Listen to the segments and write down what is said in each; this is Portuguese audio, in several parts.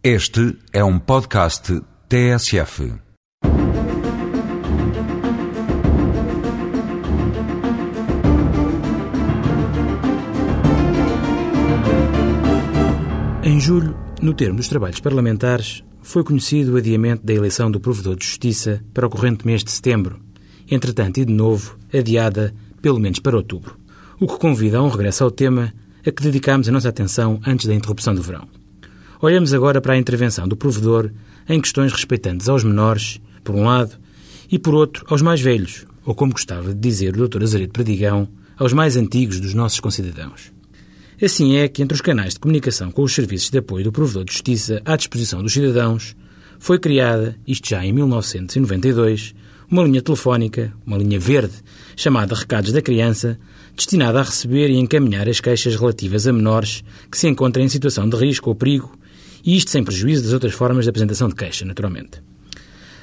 Este é um podcast TSF. Em julho, no termo dos trabalhos parlamentares, foi conhecido o adiamento da eleição do Provedor de Justiça para o corrente mês de setembro, entretanto e de novo adiada pelo menos para outubro, o que convida a um regresso ao tema a que dedicámos a nossa atenção antes da interrupção do verão. Olhamos agora para a intervenção do provedor em questões respeitantes aos menores, por um lado, e por outro, aos mais velhos, ou como gostava de dizer o Dr. Azaredo Perdigão, aos mais antigos dos nossos concidadãos. Assim é que, entre os canais de comunicação com os serviços de apoio do provedor de justiça à disposição dos cidadãos, foi criada, isto já em 1992, uma linha telefónica, uma linha verde, chamada Recados da Criança, destinada a receber e encaminhar as queixas relativas a menores que se encontrem em situação de risco ou perigo e isto sem prejuízo das outras formas de apresentação de queixa, naturalmente.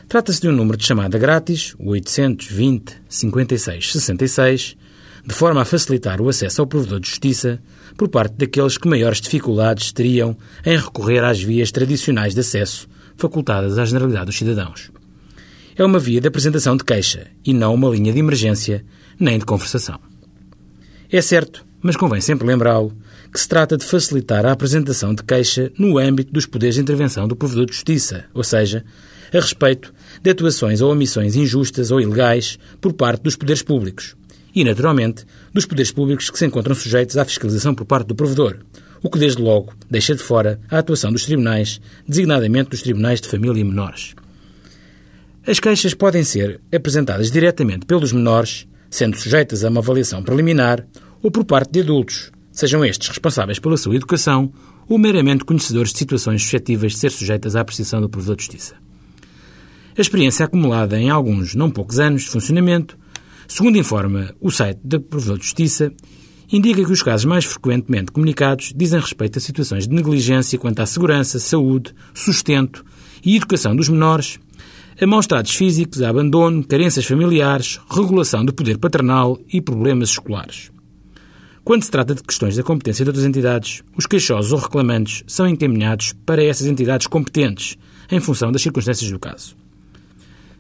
Trata-se de um número de chamada grátis, o 820 56 66, de forma a facilitar o acesso ao provedor de justiça por parte daqueles que maiores dificuldades teriam em recorrer às vias tradicionais de acesso facultadas à generalidade dos cidadãos. É uma via de apresentação de queixa e não uma linha de emergência nem de conversação. É certo, mas convém sempre lembrá-lo, que se trata de facilitar a apresentação de queixa no âmbito dos poderes de intervenção do provedor de justiça, ou seja, a respeito de atuações ou omissões injustas ou ilegais por parte dos poderes públicos e, naturalmente, dos poderes públicos que se encontram sujeitos à fiscalização por parte do provedor, o que, desde logo, deixa de fora a atuação dos tribunais, designadamente dos tribunais de família e menores. As queixas podem ser apresentadas diretamente pelos menores, sendo sujeitas a uma avaliação preliminar, ou por parte de adultos, sejam estes responsáveis pela sua educação ou meramente conhecedores de situações suscetíveis de ser sujeitas à apreciação do provedor de justiça. A experiência acumulada em alguns não poucos anos de funcionamento, segundo informa o site do provedor de justiça, indica que os casos mais frequentemente comunicados dizem respeito a situações de negligência quanto à segurança, saúde, sustento e educação dos menores, a maus tratos físicos, a abandono, carências familiares, regulação do poder paternal e problemas escolares. Quando se trata de questões da competência de outras entidades, os queixosos ou reclamantes são encaminhados para essas entidades competentes, em função das circunstâncias do caso.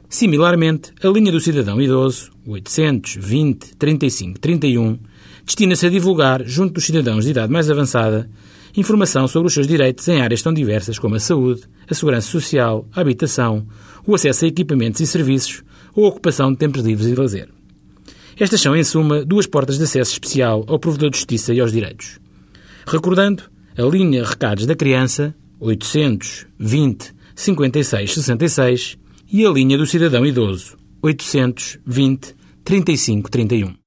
Similarmente, a linha do cidadão idoso, 820 35 31, destina-se a divulgar, junto dos cidadãos de idade mais avançada, informação sobre os seus direitos em áreas tão diversas como a saúde, a segurança social, a habitação, o acesso a equipamentos e serviços ou a ocupação de tempos livres e lazer. Estas são, em suma, duas portas de acesso especial ao provedor de justiça e aos direitos. Recordando, a linha Recados da Criança, 820 56 66, e a linha do Cidadão Idoso, 820 35 31.